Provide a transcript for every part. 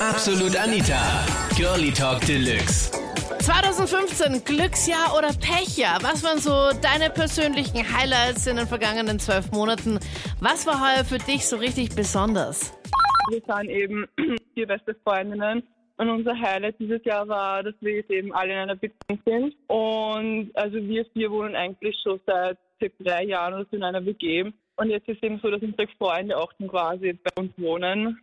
Absolut Anita. Girlie Talk Deluxe. 2015, Glücksjahr oder Pechjahr? Was waren so deine persönlichen Highlights in den vergangenen zwölf Monaten? Was war heuer für dich so richtig besonders? Wir sind eben vier beste Freundinnen und unser Highlight dieses Jahr war, dass wir jetzt eben alle in einer Beziehung sind. Und also wir vier wohnen eigentlich schon seit circa drei Jahren oder so in einer WG. Und jetzt ist eben so, dass unsere Freunde auch schon quasi bei uns wohnen.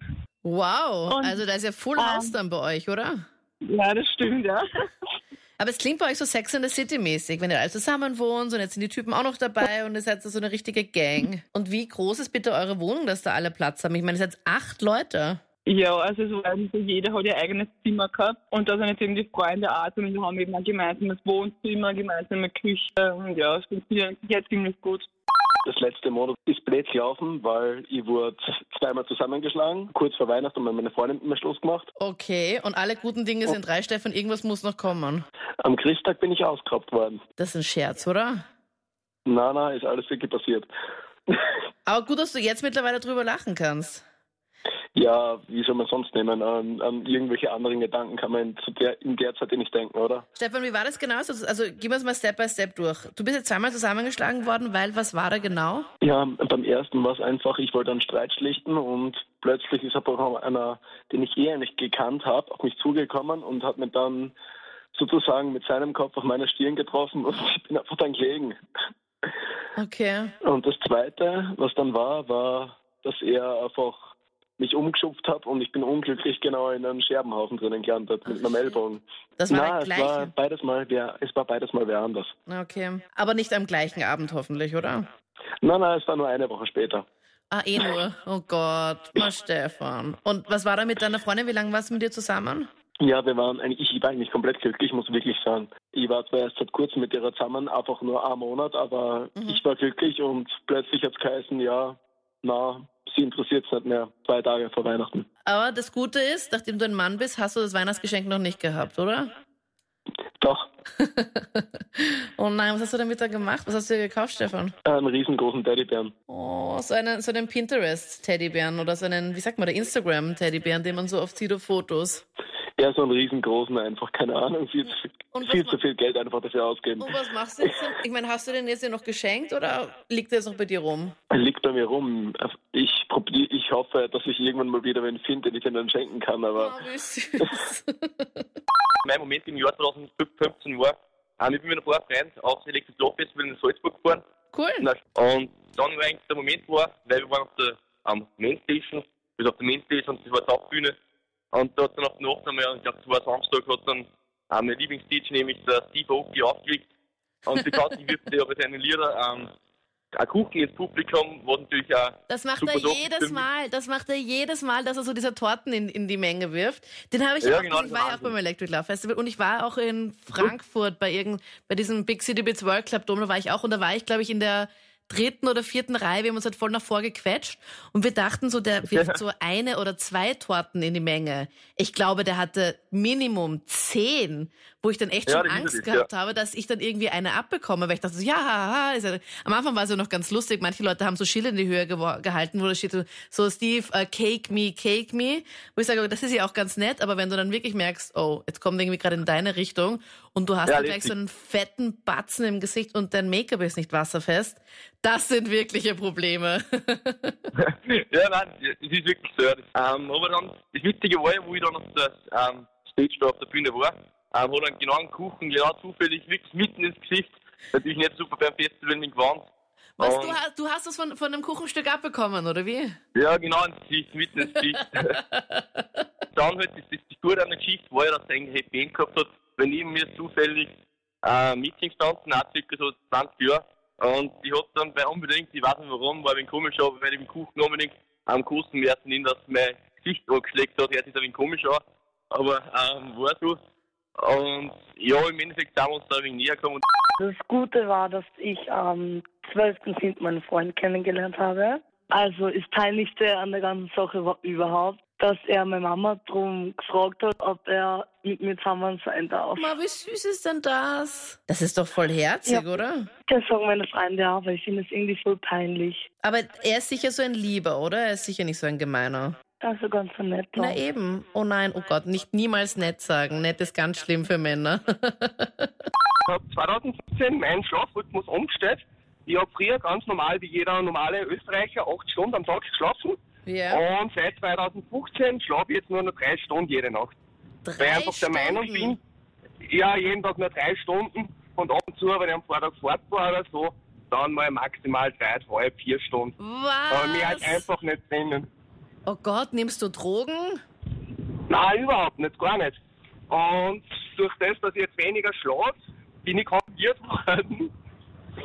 Wow, Und, also da ist ja Full ähm, House dann bei euch, oder? Ja, das stimmt, ja. Aber es klingt bei euch so Sex in the City mäßig, wenn ihr alle zusammen wohnt und jetzt sind die Typen auch noch dabei und ihr seid so eine richtige Gang. Und wie groß ist bitte eure Wohnung, dass da alle Platz haben? Ich meine, ihr seid acht Leute. Ja, also es war so, jeder hat ihr eigenes Zimmer gehabt und da sind jetzt eben die Freunde auch und wir haben eben ein gemeinsames Wohnzimmer, gemeinsame Küche und ja, es funktioniert jetzt ziemlich gut. Das letzte Monat ist blöd gelaufen, weil ich wurde zweimal zusammengeschlagen, kurz vor Weihnachten und meine Freundin mit mir Schluss gemacht. Okay, und alle guten Dinge sind drei, Stefan, irgendwas muss noch kommen. Am Christtag bin ich ausgeraubt worden. Das ist ein Scherz, oder? Na, na, ist alles wirklich passiert. Aber gut, dass du jetzt mittlerweile drüber lachen kannst. Ja, wie soll man sonst nehmen? An, an irgendwelche anderen Gedanken kann man in, zu der, in der Zeit nicht denken, oder? Stefan, wie war das genau? Also, also gib uns mal Step by Step durch. Du bist jetzt zweimal zusammengeschlagen worden, weil was war da genau? Ja, beim ersten war es einfach, ich wollte einen Streit schlichten und plötzlich ist aber einer, den ich eh nicht gekannt habe, auf mich zugekommen und hat mir dann sozusagen mit seinem Kopf auf meine Stirn getroffen und ich bin einfach dann gelegen. Okay. Und das Zweite, was dann war, war, dass er einfach mich umgeschupft hat und ich bin unglücklich genau in einen Scherbenhaufen drinnen gelandet mit meinem Ellbogen. Das war Na, der es war beides mal, wer, es war beides mal wer anders. Okay. Aber nicht am gleichen Abend hoffentlich, oder? Nein, nein, es war nur eine Woche später. Ah, eh nur. Oh Gott. Na, Stefan. Und was war da mit deiner Freundin? Wie lange warst du mit dir zusammen? Ja, wir waren eigentlich, ich war eigentlich komplett glücklich, muss wirklich sagen. Ich war zwar erst seit kurzem mit ihr zusammen, einfach nur einen Monat, aber Mhm. ich war glücklich und plötzlich hat es geheißen, ja, na, sie interessiert es nicht mehr, zwei Tage vor Weihnachten. Aber das Gute ist, nachdem du ein Mann bist, hast du das Weihnachtsgeschenk noch nicht gehabt, oder? Doch, Oh nein, was hast du damit da gemacht? Was hast du dir gekauft, Stefan? einen riesengroßen Teddybären. Oh, so einen, so einen Pinterest-Teddybären oder so einen, wie sagt man, der Instagram-Teddybären, den man so oft sieht auf Fotos. Ja, so einen riesengroßen einfach, keine Ahnung, viel, zu, viel zu viel Geld einfach dafür ausgeben. Und was machst du jetzt? denn? Ich meine, hast du den jetzt ja noch geschenkt oder liegt der jetzt noch bei dir rum? Er liegt bei mir rum. Ich probier, ich hoffe, dass ich irgendwann mal wieder wen finde, den ich ihm dann schenken kann, aber Oh, wie süß. mein Moment im Jahr 2015 war, ähm, ich bin mit ein paar Freunden aufs Electric Law Festival in Salzburg gefahren. Cool. Und dann war eigentlich der Moment war, weil wir waren auf der ähm, Mainstation, bis auf der Mainstation und das war die Hauptbühne. Und da hat dann auf der Nacht einmal, ich glaube, das war Samstag, hat dann ähm, mein Lieblings-DJ, nämlich der Steve Aoki, aufgelegt. Und die Kati wirft ja bei seinen Liedern ähm, ein Kuchen ins Publikum, was natürlich auch Das macht er jedes. Mal. Das macht er jedes Mal, dass er so diese Torten in, in die Menge wirft. Den habe ich Ja, auch, genau, ich war ja auch beim Electric Love Festival und ich war auch in Frankfurt bei irgend, bei diesem Big City Beats World Club Dome, da war ich auch und da war ich, glaube ich, in der dritten oder vierten Reihe, wir haben uns halt voll nach vorgequetscht und wir dachten so, der wirft so eine oder zwei Torten in die Menge. Ich glaube, der hatte Minimum zehn, wo ich dann echt Ja, schon Angst es, gehabt habe, dass ich dann irgendwie eine abbekomme, weil ich dachte so, ja, haha, ja, am Anfang war es ja noch ganz lustig, manche Leute haben so Schilder in die Höhe gehalten, wo da steht so, so Steve, uh, cake me, cake me, wo ich sage, das ist ja auch ganz nett, aber wenn du dann wirklich merkst, oh, jetzt kommt irgendwie gerade in deine Richtung und du hast Ja, gleich so einen fetten Batzen im Gesicht und dein Make-up ist nicht wasserfest, das sind wirkliche Probleme. ja, nein, das ist wirklich so. Ähm, aber dann, das Witzige war ja, wo ich dann auf der ähm, Stage da auf der Bühne war, ähm, hat dann genau einen Kuchen, genau zufällig, wirklich mitten ins Gesicht. Natürlich nicht super beim Festival mit Gewand. Was, Und- du, hast, du hast das von, von einem Kuchenstück abbekommen, oder wie? Ja, genau ins Gesicht, mitten ins Gesicht. dann halt, das, das, das Gute an der Geschichte war ja, dass er eigentlich Happy End gehabt hat, weil neben mir zufällig äh, Meeting standen, auch circa so 20 Jahre. Und die hat dann bei unbedingt, ich weiß nicht warum, war ein wenig komisch, aber bei dem Kuchen unbedingt am kosten werden, in dass mein Gesicht angeschlägt hat, hört sich ein wenig komisch an. Aber ähm, war so. Und ja, im Endeffekt sind wir uns da ein wenig näher gekommen. Das Gute war, dass ich am 12.07. meinen Freund kennengelernt habe. Also ist Peinlichste an der ganzen Sache überhaupt, dass er meine Mama darum gefragt hat, ob er mit mir zusammen sein darf. Ma, wie süß ist denn das? Das ist doch voll herzig, Ja. oder? Das sagen meine Freunde auch, weil ich finde es irgendwie voll peinlich. Aber er ist sicher so ein Lieber, oder? Er ist sicher nicht so ein Gemeiner. Also ganz so nett. Na auch. eben. Oh nein, oh Gott, nicht niemals nett sagen. Nett ist ganz schlimm für Männer. Ich habe 2015 meinen Schlafrhythmus umgestellt. Ich habe früher ganz normal wie jeder normale Österreicher acht Stunden am Tag geschlafen. Ja. Und seit 2015 schlafe ich jetzt nur noch drei Stunden jede Nacht. Weil ich Drei einfach der Meinung Stunden. bin, ja, jeden Tag nur drei Stunden und ab und zu, wenn ich am Vortag fort war oder so, dann mal maximal dreieinhalb, vier Stunden. Aber mir halt Was? einfach nicht drinnen. Oh Gott, nimmst du Drogen? Nein, überhaupt nicht, gar nicht. Und durch das, dass ich jetzt weniger schlafe, bin ich konfrontiert worden.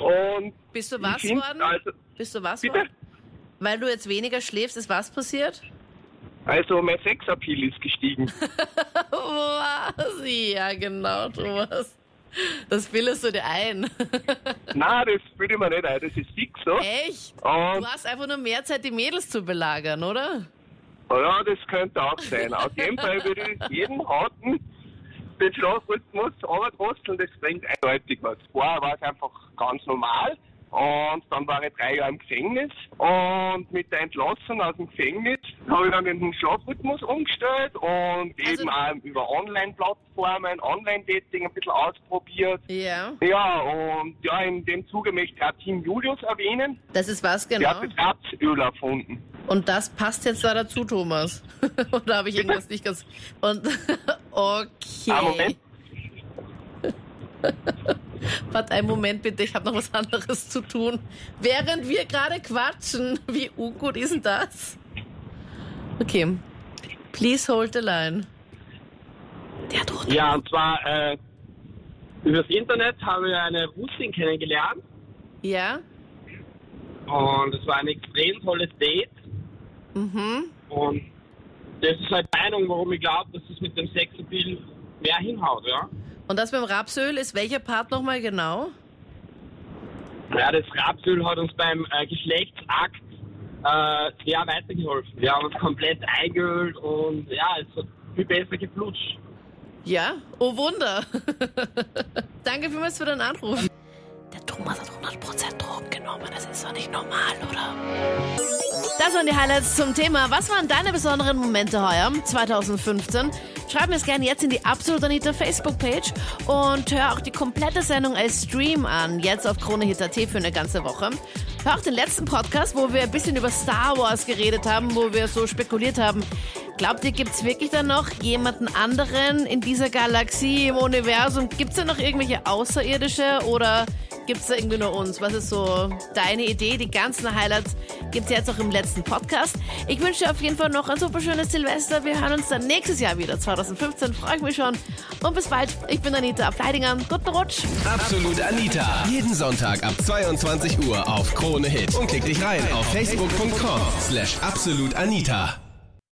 Und Bist du was find, worden? Also, Bist du was bitte? worden? Weil du jetzt weniger schläfst, ist was passiert? Also mein Sexappeal ist gestiegen. Was? Ja, genau, Thomas. Das bildest du dir ein. Nein, das würde ich mir nicht ein, das ist fix so. Echt? Und Du hast einfach nur mehr Zeit, die Mädels zu belagern, oder? ja, das könnte auch sein. Auf jeden Fall würde ich jeden raten, den Schlafrhythmus runterdrosseln, das bringt eindeutig was. Vorher war es einfach ganz normal. Und dann war ich drei Jahre im Gefängnis. Und mit der Entlassung aus dem Gefängnis habe ich dann den Schlafrhythmus umgestellt und Also- eben auch über Online-Plattformen, Online-Dating ein bisschen ausprobiert. Ja. Ja, und ja, in dem Zuge möchte ich auch Team Julius erwähnen. Das ist was Der genau. hat das Rapsöl erfunden. Und das passt jetzt da dazu, Thomas. Oder habe ich irgendwas nicht ganz. Und okay. Ah, Moment. Warte einen Moment bitte, ich habe noch was anderes zu tun. Während wir gerade quatschen. Wie ungut ist denn das? Okay. Please hold the line. Der droht. Ja, und zwar äh, übers Internet habe ich eine Russin kennengelernt Ja? und es war ein extrem tolles Date Mhm. und das ist halt die Meinung, warum ich glaube, dass es mit dem Sexappeal mehr hinhaut, ja. Und das beim Rapsöl ist welcher Part nochmal genau? Ja, das Rapsöl hat uns beim äh, Geschlechtsakt äh, sehr weitergeholfen. Wir haben uns komplett eingeölt und ja, es hat viel besser geflutscht. Ja? Oh Wunder. Danke vielmals für deinen Anruf. Der Thomas hat 100% Drogen genommen. Das ist doch nicht normal, oder? Das waren die Highlights zum Thema. Was waren deine besonderen Momente heuer, 2015? Schreib mir es gerne jetzt in die Absolut Anita Facebook-Page und hör auch die komplette Sendung als Stream an, jetzt auf KroneHit.at für eine ganze Woche. Hör auch den letzten Podcast, wo wir ein bisschen über Star Wars geredet haben, wo wir so spekuliert haben. Glaubt ihr, gibt's wirklich dann noch jemanden anderen in dieser Galaxie, im Universum? Gibt's da noch irgendwelche Außerirdische oder gibt's da irgendwie nur uns? Was ist so deine Idee? Die ganzen Highlights gibt's jetzt auch im letzten Podcast. Ich wünsche dir auf jeden Fall noch ein super schönes Silvester. Wir hören uns dann nächstes Jahr wieder, 2015. Freue ich mich schon. Und bis bald. Ich bin Anita Ableidinger. Guten Rutsch. Absolut Anita. Jeden Sonntag ab 22 Uhr auf Krone Hit. Und klick dich rein auf facebook.com slash absolutanita.